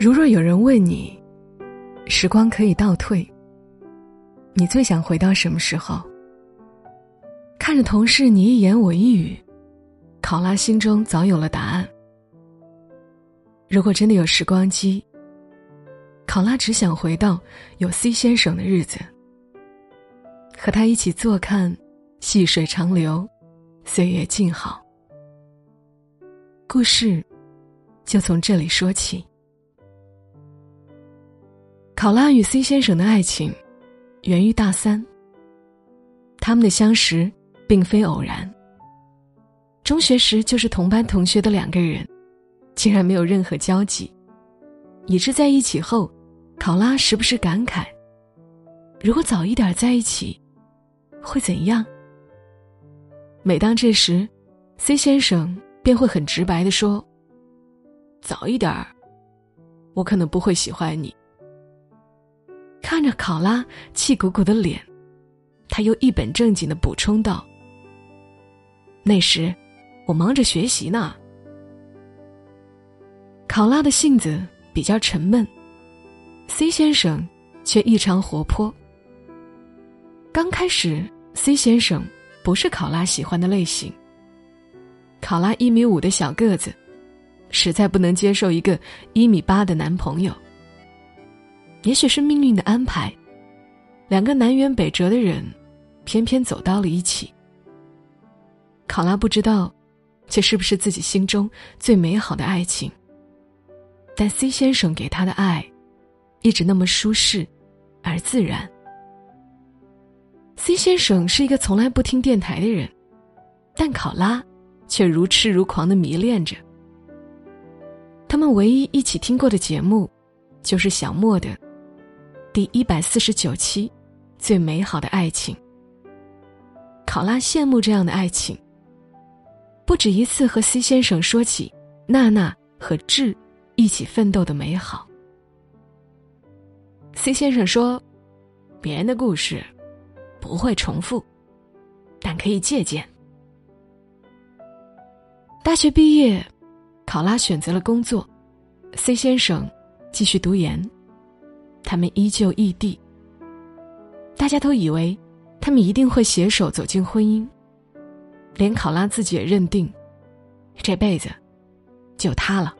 如若有人问你，时光可以倒退，你最想回到什么时候？看着同事你一言我一语，考拉心中早有了答案。如果真的有时光机，考拉只想回到有 C 先生的日子，和他一起坐看细水长流，岁月静好。故事就从这里说起。考拉与 C 先生的爱情源于大三，他们的相识并非偶然。中学时就是同班同学的两个人，竟然没有任何交集，以致在一起后，考拉时不时感慨：如果早一点在一起，会怎样？每当这时，C 先生便会很直白的说：“早一点，我可能不会喜欢你。”看着考拉气鼓鼓的脸，他又一本正经的补充道：“那时，我忙着学习呢。”考拉的性子比较沉闷，C 先生却异常活泼。刚开始，C 先生不是考拉喜欢的类型。考拉一米五的小个子，实在不能接受一个一米八的男朋友。也许是命运的安排，两个南辕北辙的人，偏偏走到了一起。考拉不知道，这是不是自己心中最美好的爱情？但 C 先生给他的爱，一直那么舒适，而自然。C 先生是一个从来不听电台的人，但考拉却如痴如狂的迷恋着。他们唯一一起听过的节目，就是小莫的。第一百四十九期，最美好的爱情。考拉羡慕这样的爱情。不止一次和 C 先生说起娜娜和智一起奋斗的美好。C 先生说：“别人的故事不会重复，但可以借鉴。”大学毕业，考拉选择了工作，C 先生继续读研。他们依旧异地。大家都以为，他们一定会携手走进婚姻。连考拉自己也认定，这辈子就他了。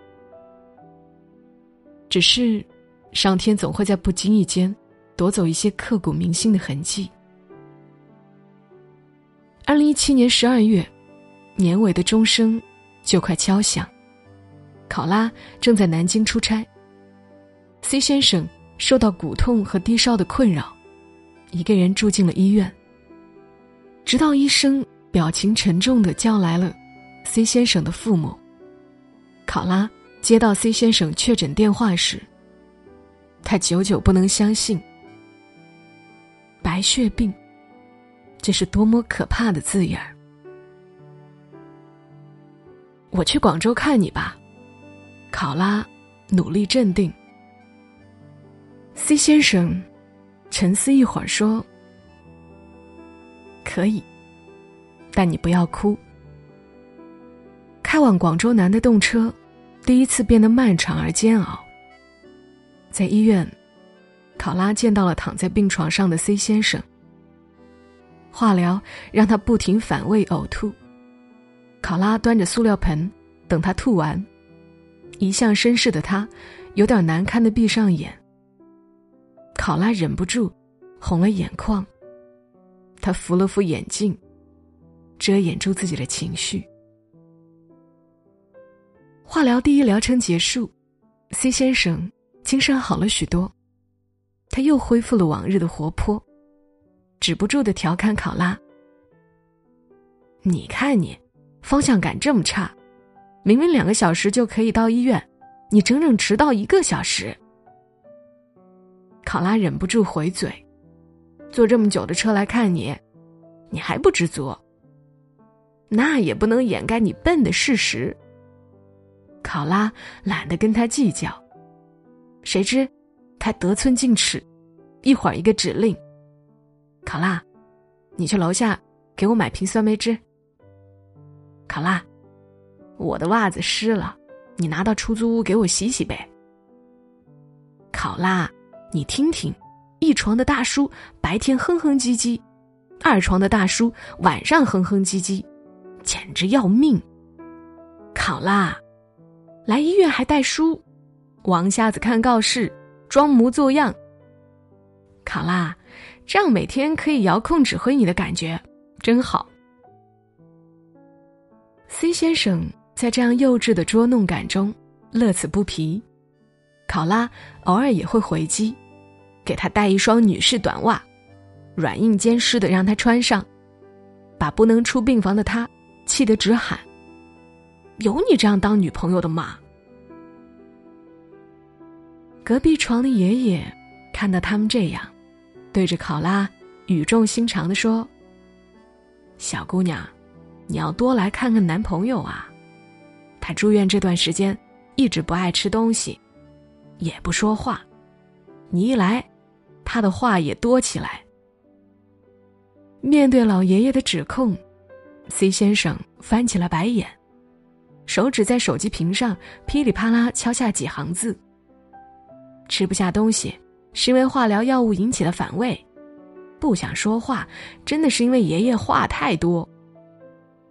只是，上天总会在不经意间夺走一些刻骨铭心的痕迹。二零一七年十二月，年尾的钟声就快敲响。考拉正在南京出差。C 先生。受到骨痛和低烧的困扰，一个人住进了医院。直到医生表情沉重的叫来了 C 先生的父母。考拉接到 C 先生确诊电话时，他久久不能相信。白血病，这是多么可怕的字眼儿！我去广州看你吧，考拉努力镇定。C 先生沉思一会儿说：“可以，但你不要哭。”开往广州南的动车，第一次变得漫长而煎熬。在医院，考拉见到了躺在病床上的 C 先生。化疗让他不停反胃呕吐，考拉端着塑料盆等他吐完，一向绅士的他有点难堪的闭上眼。考拉忍不住红了眼眶。他扶了扶眼镜，遮掩住自己的情绪。化疗第一疗程结束，C 先生精神好了许多，他又恢复了往日的活泼，止不住的调侃考拉：“你看你，方向感这么差，明明两个小时就可以到医院，你整整迟到一个小时。”考拉忍不住回嘴：“坐这么久的车来看你，你还不知足？那也不能掩盖你笨的事实。”考拉懒得跟他计较，谁知他得寸进尺，一会儿一个指令：“考拉，你去楼下给我买瓶酸梅汁。”考拉，我的袜子湿了，你拿到出租屋给我洗洗呗。考拉，你听听，一床的大叔白天哼哼唧唧，二床的大叔晚上哼哼唧唧，简直要命。考拉，来医院还带书，王瞎子看告示，装模作样。考拉，这样每天可以遥控指挥你的感觉真好。C 先生在这样幼稚的捉弄感中乐此不疲，考拉偶尔也会回击，给他带一双女士短袜，软硬兼施的让他穿上，把不能出病房的他气得直喊：“有你这样当女朋友的吗？”隔壁床的爷爷看到他们这样，对着考拉语重心长的说：“小姑娘。”你要多来看看男朋友啊！他住院这段时间，一直不爱吃东西，也不说话。你一来，他的话也多起来。面对老爷爷的指控，C 先生翻起了白眼，手指在手机屏上噼里啪啦敲下几行字：“吃不下东西，是因为化疗药物引起的反胃；不想说话，真的是因为爷爷话太多。”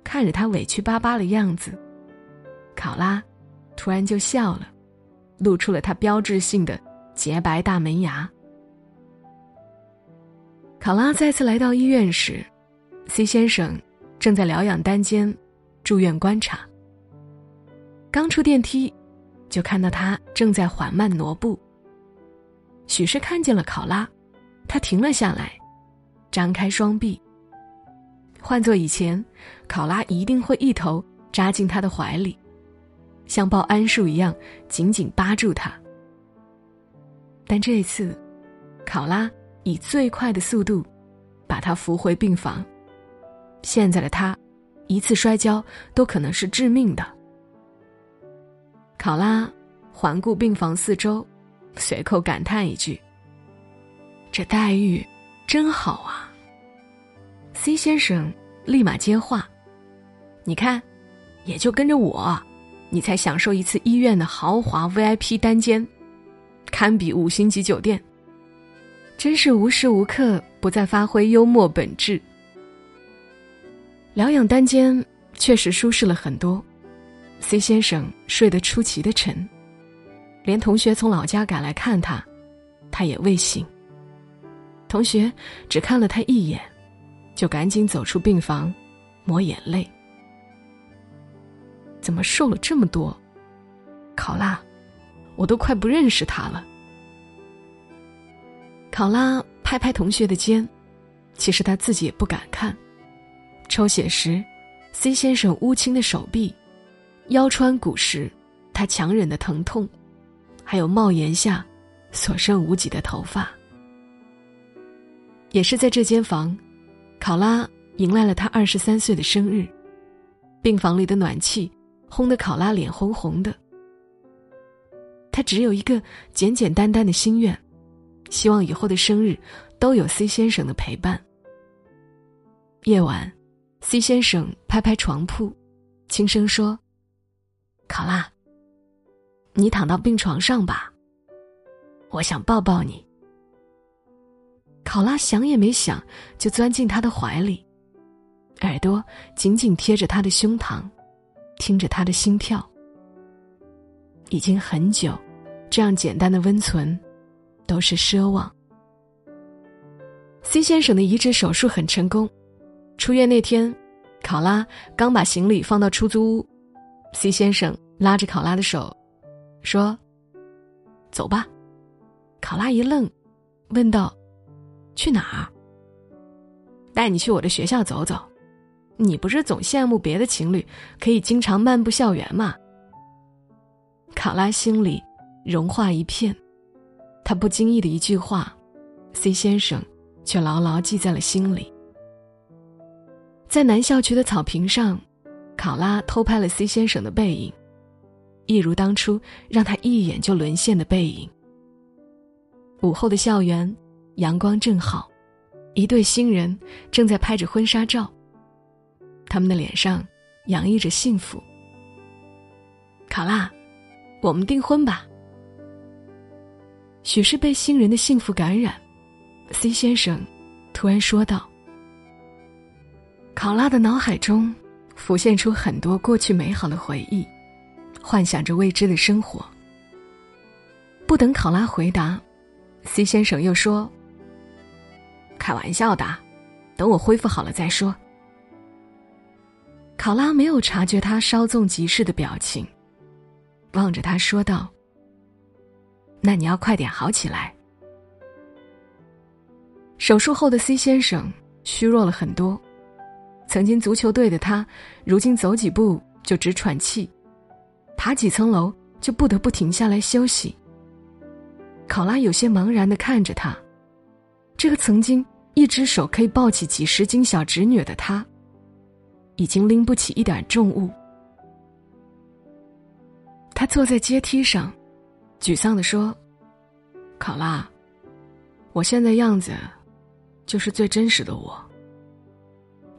看着他委屈巴巴的样子，考拉突然就笑了，露出了他标志性的洁白大门牙。考拉再次来到医院时，C 先生正在疗养单间住院观察。刚出电梯，就看到他正在缓慢挪步。许是看见了考拉，他停了下来，张开双臂。换做以前，考拉一定会一头扎进他的怀里，像抱桉树一样紧紧扒住他。但这一次，考拉以最快的速度把他扶回病房。现在的他，一次摔跤都可能是致命的。考拉环顾病房四周，随口感叹一句：“这待遇真好啊。” C 先生立马接话：“你看，也就跟着我，你才享受一次医院的豪华 VIP 单间，堪比五星级酒店。真是无时无刻不在发挥幽默本质。疗养单间确实舒适了很多，C 先生睡得出奇的沉，连同学从老家赶来看他，他也未醒。同学只看了他一眼。”就赶紧走出病房，抹眼泪。怎么瘦了这么多？考拉，我都快不认识他了。考拉拍拍同学的肩，其实他自己也不敢看。抽血时，C 先生乌青的手臂、腰穿骨时他强忍的疼痛，还有帽檐下所剩无几的头发，也是在这间房。考拉迎来了他二十三岁的生日，病房里的暖气烘得考拉脸红红的。他只有一个简简单单的心愿，希望以后的生日都有 C 先生的陪伴。夜晚，C 先生拍拍床铺，轻声说：“考拉，你躺到病床上吧，我想抱抱你。”考拉想也没想，就钻进他的怀里，耳朵紧紧贴着他的胸膛，听着他的心跳。已经很久，这样简单的温存，都是奢望。C 先生的移植手术很成功，出院那天，考拉刚把行李放到出租屋，C 先生拉着考拉的手，说：“走吧。”考拉一愣，问道。去哪儿？带你去我的学校走走。你不是总羡慕别的情侣可以经常漫步校园吗？考拉心里融化一片，他不经意的一句话，C 先生却牢牢记在了心里。在南校区的草坪上，考拉偷拍了 C 先生的背影，一如当初让他一眼就沦陷的背影。午后的校园。阳光正好，一对新人正在拍着婚纱照。他们的脸上洋溢着幸福。考拉，我们订婚吧。许是被新人的幸福感染，C 先生突然说道：“考拉的脑海中浮现出很多过去美好的回忆，幻想着未知的生活。”不等考拉回答，C 先生又说：“开玩笑的，等我恢复好了再说。”考拉没有察觉他稍纵即逝的表情，望着他说道：“那你要快点好起来。”手术后的 C 先生虚弱了很多，曾经足球队的他，如今走几步就直喘气，爬几层楼就不得不停下来休息。考拉有些茫然的看着他，这个曾经一只手可以抱起几十斤小侄女的他。已经拎不起一点重物。他坐在阶梯上，沮丧的说：“考拉，我现在样子，就是最真实的我。”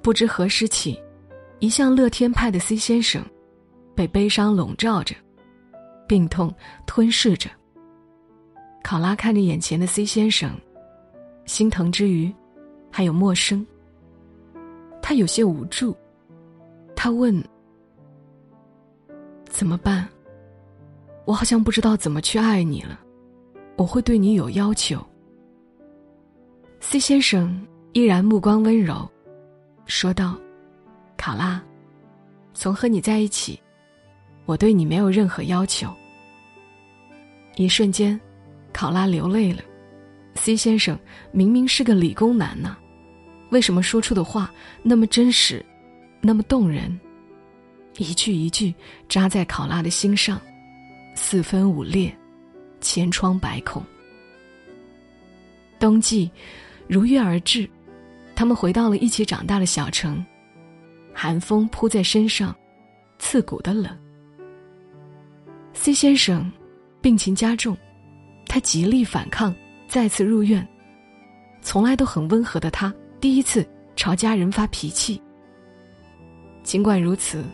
不知何时起，一向乐天派的 C 先生，被悲伤笼罩着，病痛吞噬着。考拉看着眼前的 C 先生，心疼之余，还有陌生。他有些无助。他问：“怎么办？我好像不知道怎么去爱你了。我会对你有要求。”C 先生依然目光温柔，说道：“考拉，从和你在一起，我对你没有任何要求。”一瞬间，考拉流泪了。C 先生明明是个理工男呢，为什么说出的话那么真实？那么动人，一句一句扎在考拉的心上，四分五裂，千疮百孔。冬季如约而至，他们回到了一起长大的小城，寒风扑在身上，刺骨的冷。C 先生病情加重，他极力反抗，再次入院。从来都很温和的他，第一次朝家人发脾气。尽管如此，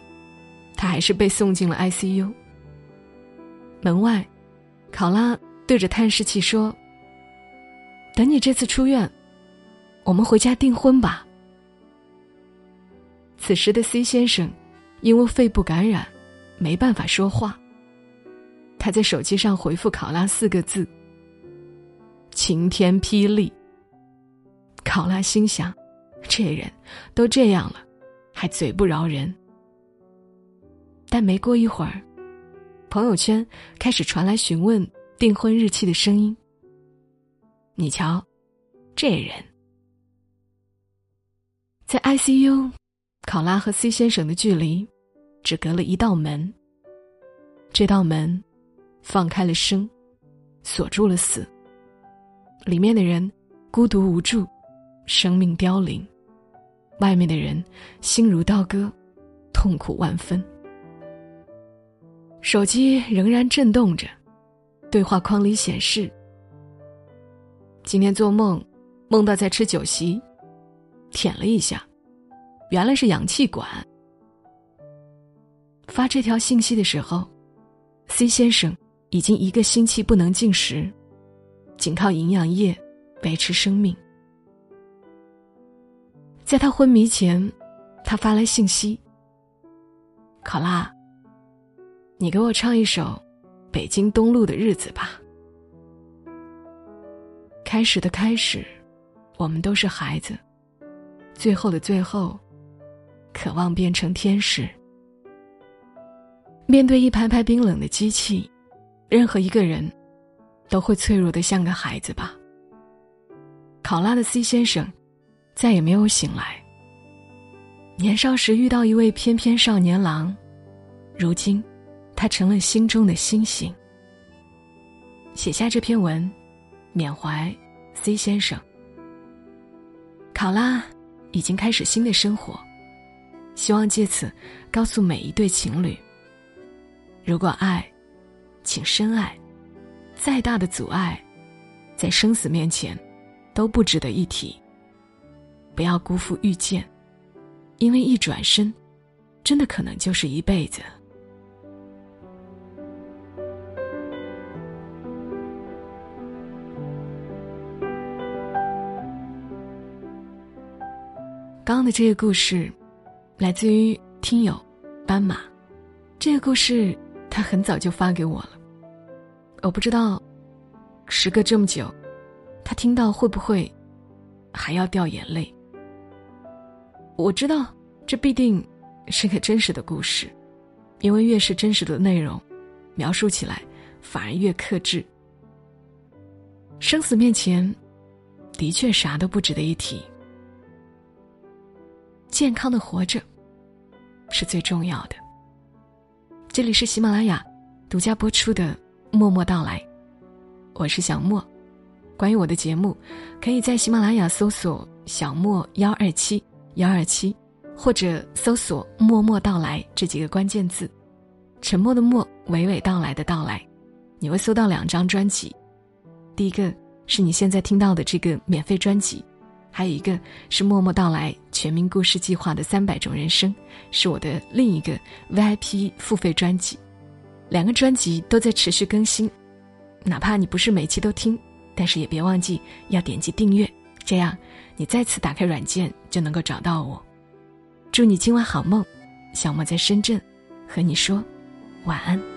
他还是被送进了 ICU。门外，考拉对着探视器说：“等你这次出院，我们回家订婚吧。”此时的 C 先生因为肺部感染，没办法说话。他在手机上回复考拉四个字：“晴天霹雳。”考拉心想：“这人都这样了。”还嘴不饶人，但没过一会儿，朋友圈开始传来询问订婚日期的声音。你瞧，这人，在 ICU，考拉和 C 先生的距离只隔了一道门。这道门放开了生，锁住了死。里面的人孤独无助，生命凋零。外面的人心如刀割，痛苦万分。手机仍然震动着，对话框里显示：“今天做梦，梦到在吃酒席，舔了一下，原来是氧气管。”发这条信息的时候，C 先生已经一个星期不能进食，仅靠营养液维持生命。在他昏迷前，他发来信息：“考拉，你给我唱一首《北京东路的日子》吧。”开始的开始，我们都是孩子；最后的最后，渴望变成天使。面对一排排冰冷的机器，任何一个人都会脆弱的像个孩子吧。考拉的 C 先生。再也没有醒来。年少时遇到一位翩翩少年郎，如今，他成了心中的星星。写下这篇文，缅怀 C 先生。考拉已经开始新的生活，希望借此告诉每一对情侣：如果爱，请深爱，再大的阻碍，在生死面前，都不值得一提。不要辜负遇见，因为一转身，真的可能就是一辈子。的这个故事，来自于听友斑马。这个故事他很早就发给我了，我不知道，时隔这么久，他听到会不会还要掉眼泪？我知道这必定是个真实的故事，因为越是真实的内容，描述起来反而越克制。生死面前，的确啥都不值得一提。健康的活着，是最重要的。这里是喜马拉雅独家播出的《默默到来》，我是小莫。关于我的节目，可以在喜马拉雅搜索“小莫幺二七幺二七”，或者搜索“默默到来”这几个关键字，沉默的默，娓娓道来的到来，你会搜到两张专辑。第一个是你现在听到的这个免费专辑，还有一个是《默默到来》全民故事计划的三百种人生，是我的另一个 VIP 付费专辑。两个专辑都在持续更新，哪怕你不是每期都听，但是也别忘记要点击订阅，这样你再次打开软件就能够找到我。祝你今晚好梦，小莫在深圳，和你说晚安。